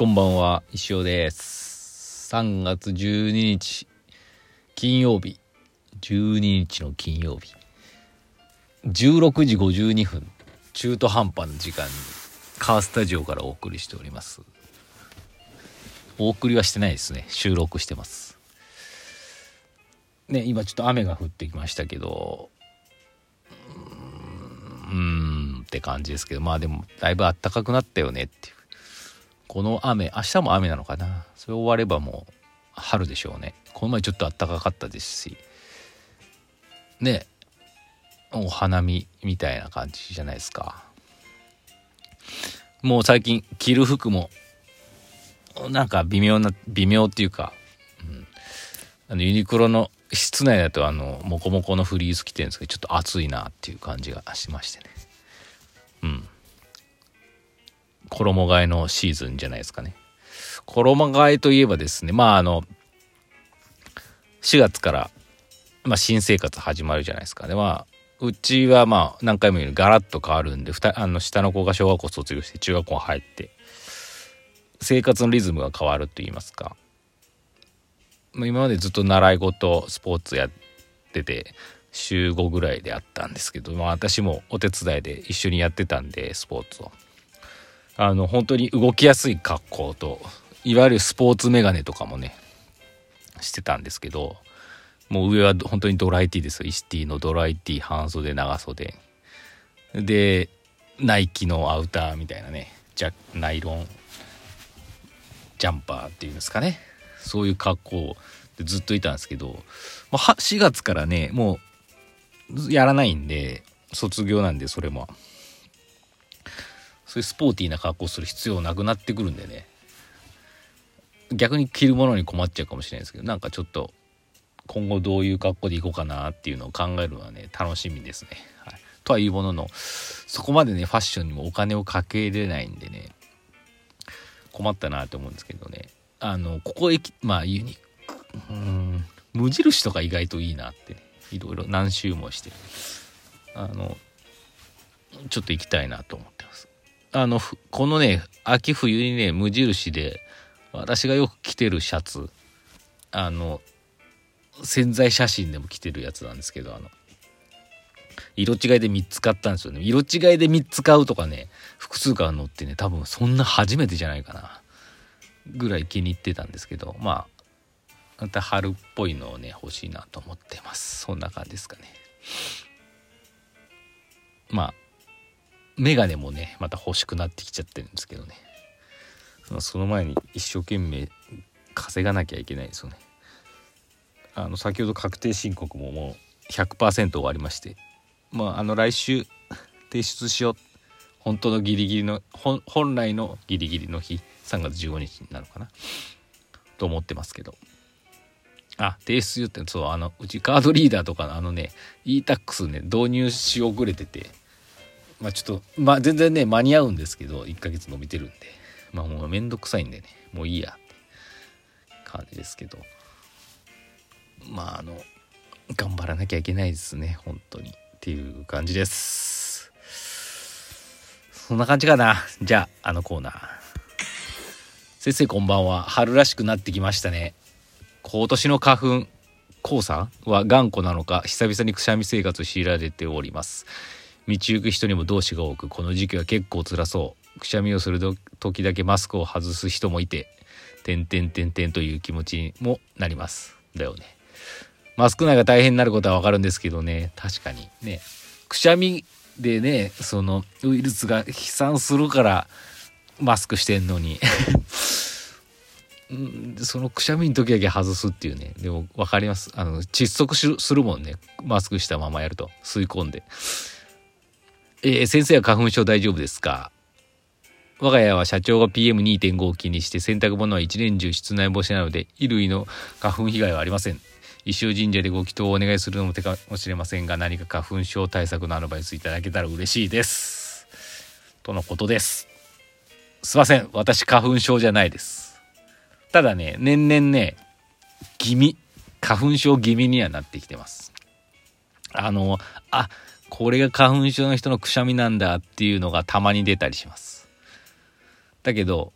こんばんは、石尾です。3月12日、金曜日。12日の金曜日。16時52分、中途半端な時間に、カースタジオからお送りしております。お送りはしてないですね。収録してます。ね、今ちょっと雨が降ってきましたけど、うーんって感じですけど、まあでも、だいぶ暖かくなったよねっていう。この雨明日も雨なのかな？それ終わればもう春でしょうね。この前ちょっと暖かかったですし。ねお花見みたいな感じじゃないですか。もう最近着る服もなんか微妙な微妙っていうか、うん、あのユニクロの室内だとあのモコモコのフリース着てるんですけどちょっと暑いなっていう感じがしましてね。衣替えのシーズンじゃないですかね。衣替えといえばですね、まああの、4月から、まあ、新生活始まるじゃないですか。で、まあ、うちはまあ何回も言うようにガラッと変わるんで、あの下の子が小学校卒業して中学校入って、生活のリズムが変わると言いますか。今までずっと習い事、スポーツやってて、週5ぐらいであったんですけど、まあ私もお手伝いで一緒にやってたんで、スポーツを。あの本当に動きやすい格好といわゆるスポーツメガネとかもねしてたんですけどもう上は本当にドライティーですよ。イシティのドライティー半袖。長袖でナイキのアウターみたいなねじゃナイロンジャンパーっていうんですかね。そういう格好でずっといたんですけど、ま、4月からねもうやらないんで卒業なんでそれも。そういうスポーティーな格好する必要なくなってくるんでね逆に着るものに困っちゃうかもしれないですけどなんかちょっと今後どういう格好でいこうかなっていうのを考えるのはね楽しみですね。はい、とはいうもののそこまでねファッションにもお金をかけれないんでね困ったなと思うんですけどねあのここへまあユニうん無印とか意外といいなってねいろいろ何周もしてあのちょっと行きたいなと思って。あのこのね秋冬にね無印で私がよく着てるシャツ。あの潜在写真でも着てるやつなんですけどあの色違いで3つ買ったんですよね。色違いで3つ買うとかね複数買うのってね多分そんな初めてじゃないかなぐらい気に入ってたんですけどまあまた春っぽいのをね欲しいなと思ってます。そんな感じですかね。まあメガネもねまた欲しくなってきちゃってるんですけどね。その前に一生懸命稼がなきゃいけないですよね。あの先ほど確定申告ももう100%終わりまして。まああの来週提出しよう。本当のギリギリの本来のギリギリの日。3月15日になるかな。と思ってますけど。あ提出よってそうあのうちカードリーダーとかのあのね e-tax ね導入し遅れてて。まあちょっと、まあ全然ね、間に合うんですけど、1ヶ月伸びてるんで、まあもうめんどくさいんでね、もういいやって感じですけど、まああの、頑張らなきゃいけないですね、本当に。っていう感じです。そんな感じかな。じゃあ、あのコーナー。先生こんばんは。春らしくなってきましたね。今年の花粉、黄砂は頑固なのか、久々にくしゃみ生活を強いられております。道行く人にも同志が多く。この時期は結構辛そう。くしゃみをする時だけマスクを外す人もいて「てんてんてんてん」という気持ちにもなります。だよね。マスク内が大変になることはわかるんですけどね。確かにね。くしゃみでねそのウイルスが飛散するからマスクしてんのに。そのくしゃみの時だけ外すっていうね。でも分かります。あの窒息するもんね。マスクしたままやると。吸い込んで。えー、先生は花粉症大丈夫ですか？我が家は社長が PM2.5 を気にして洗濯物は一年中室内干しなので衣類の花粉被害はありません。石尾神社でご祈祷をお願いするのも手かもしれませんが何か花粉症対策のアドバイスいただけたら嬉しいです。とのことです。すいません。私花粉症じゃないです。ただね年々ね気味花粉症気味にはなってきてます。あのあこれが花粉症の人のくしゃみなんだっていうのがたまに出たりします。だけど、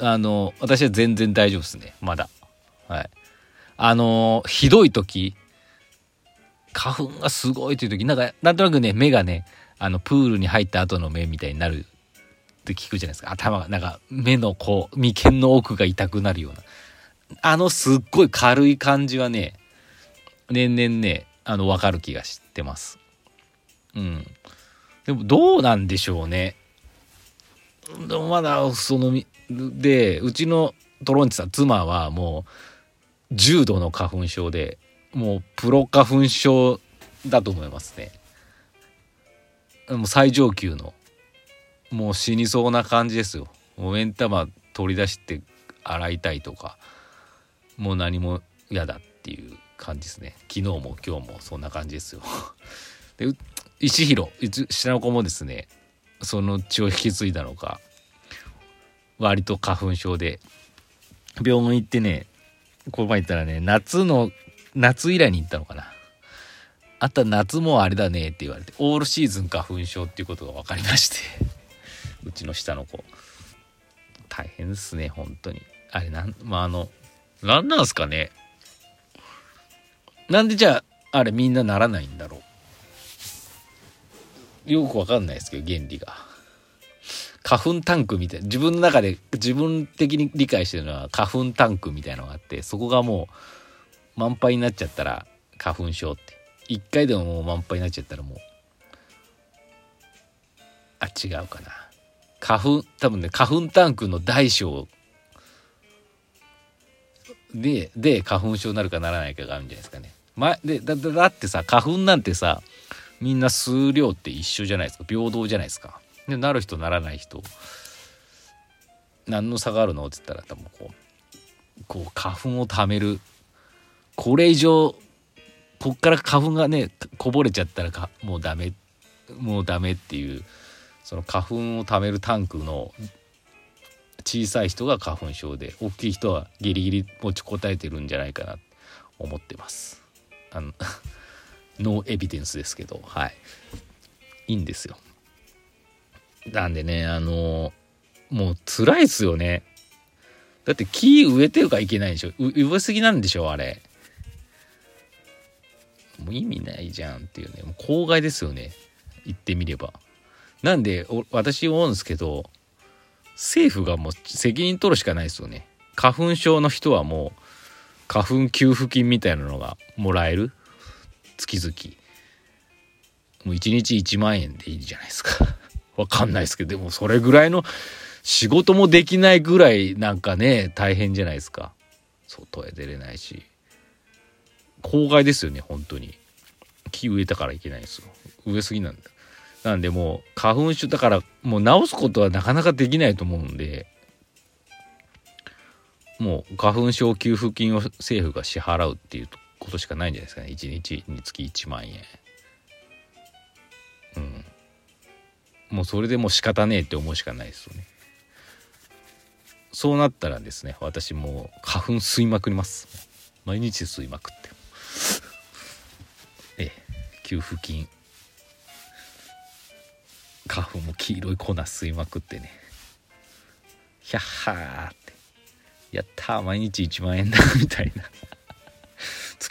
あの私は全然大丈夫ですね。まだ。はい。あのひどい時花粉がすごいという時なんかなんとなくね目がねあのプールに入った後の目みたいになるって聞くじゃないですか。頭がなんか目のこう眉間の奥が痛くなるような。あのすっごい軽い感じはね年々ねあの分かる気がしてます。うん。でもどうなんでしょうね。でもまだそのでうちのトロンチさん妻はもう重度の花粉症でもうプロ花粉症だと思いますね。もう最上級の。もう死にそうな感じですよ。もう目ん玉取り出して洗いたいとか。もう何も嫌だっていう感じですね。昨日も今日もそんな感じですよ。で石弘下の子もですねその血を引き継いだのか割と花粉症で病院行ってねこの前行ったらね夏の夏以来に行ったのかな。あった夏もあれだねって言われてオールシーズン花粉症っていうことが分かりまして うちの下の子。大変ですね本当に。あれなんまああの何なんすかね。なんでじゃああれみんなならないんだろう。よくわかんないですけど原理が。花粉タンクみたいな自分の中で自分的に理解してるのは花粉タンクみたいなのがあってそこがもう満杯になっちゃったら花粉症って。一回でももう満杯になっちゃったらもうあ違うかな。花粉多分ね花粉タンクの大小でで花粉症になるかならないかがあるんじゃないですかね。ま、でだだってさ花粉なんてさみんな数量って一緒じゃないですか。平等じゃないですか。でなる人ならない人。何の差があるのって言ったら多分こうこう花粉をためる。これ以上こっから花粉がねこぼれちゃったらかもうダメ。もうダメっていうその花粉をためるタンクの小さい人が花粉症で大きい人はギリギリ持ちこたえてるんじゃないかなと思ってます。あのノーエビデンスですけどはい。いいんですよ。なんでねあのもう辛いっすよね。だって木植えてるからいけないでしょ。植えすぎなんでしょあれ。もう意味ないじゃんっていうね。もう公害ですよね。言ってみれば。なんで私思うんですけど政府がもう責任取るしかないですよね。花粉症の人はもう花粉給付金みたいなのがもらえる。月々。もう1日1万円でいいじゃないですか。わかんないですけどでもそれぐらいの仕事もできないぐらいなんかね大変じゃないですか。外へ出れないし。公害ですよね本当に。木植えたからいけないんですよ。植えすぎなんだ。なんでもう花粉症だからもう治すことはなかなかできないと思うんで。もう花粉症給付金を政府が支払うっていうことしかないんじゃないですかね。1日につき1万円。うん。もうそれでもう仕方ねえって思うしかないですよね。そうなったらですね私もう花粉吸いまくります。毎日吸いまくって。ええ給付金。花粉も黄色い粉吸いまくってね。ひゃっはーって。やったー毎日1万円だみたいな。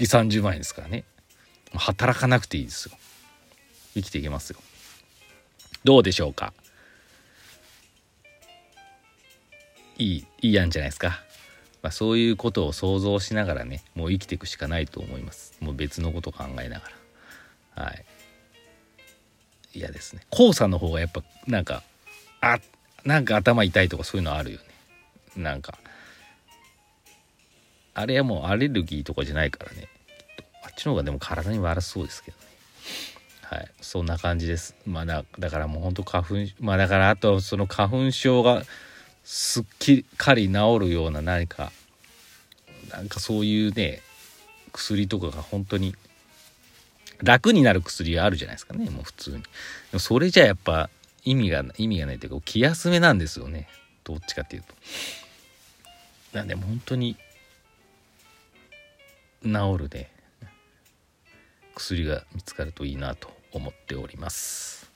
月30万円ですからね。働かなくていいですよ。生きていけますよ。どうでしょうか？いいいいやんじゃないですか、まあ、そういうことを想像しながらねもう生きていくしかないと思います。もう別のこと考えながら。はい。嫌ですね。黄砂の方がやっぱなんかあなんか頭痛いとかそういうのあるよね。なんかあれはもうアレルギーとかじゃないからね。あっちの方がでも体に悪そうですけどね。はい。そんな感じです。まあだだからもうほんと花粉まあだからあとその花粉症がすっかり治るような何かなんかそういうね薬とかが本当に楽になる薬あるじゃないですかね。もう普通に。でもそれじゃやっぱ意味が意味がないというか気休めなんですよね。どっちかっていうと。なんでも本当に治るね薬が見つかるといいなと思っております。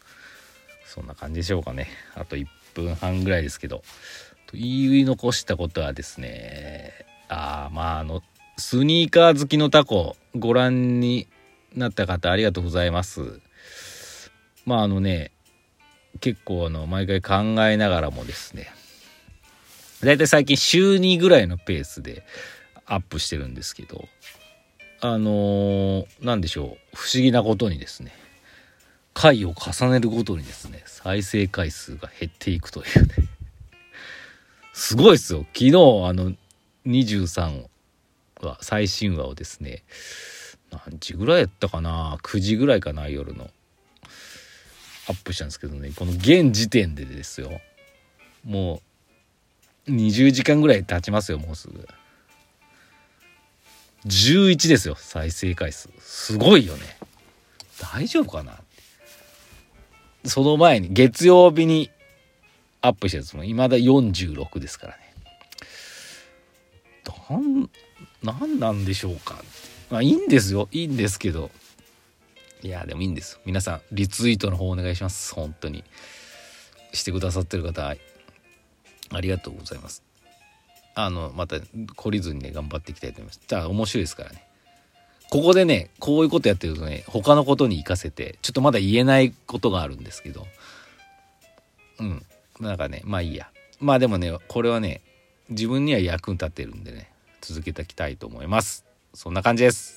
そんな感じでしょうかね。あと1分半ぐらいですけど。言い残したことはですねああまああのスニーカー好きのタコご覧になった方ありがとうございます。まああのね結構あの毎回考えながらもですねだいたい最近週2ぐらいのペースでアップしてるんですけどあのー、何でしょう。不思議なことにですね。回を重ねるごとにですね再生回数が減っていくというね。すごいですよ。昨日あの23話最新話をですね何時ぐらいやったかな？9時ぐらいかな夜の。アップしたんですけどね。この現時点でですよ。もう20時間ぐらい経ちますよもうすぐ。11ですよ再生回数。すごいよね。大丈夫かな？その前に月曜日にアップしたやつも未だ46ですからね。なん何なんでしょうか？まあいいんですよ。いいんですけど。いやでもいいんです。皆さんリツイートの方お願いします。本当に。してくださってる方ありがとうございます。あのまた懲りずにね頑張っていきたいと思います。じゃあ面白いですからね。ここでねこういうことやってるとね他のことに活かせてちょっとまだ言えないことがあるんですけど。うん。なんかねまあいいや。まあでもねこれはね自分には役に立ってるんでね続けていきたいと思います。そんな感じです。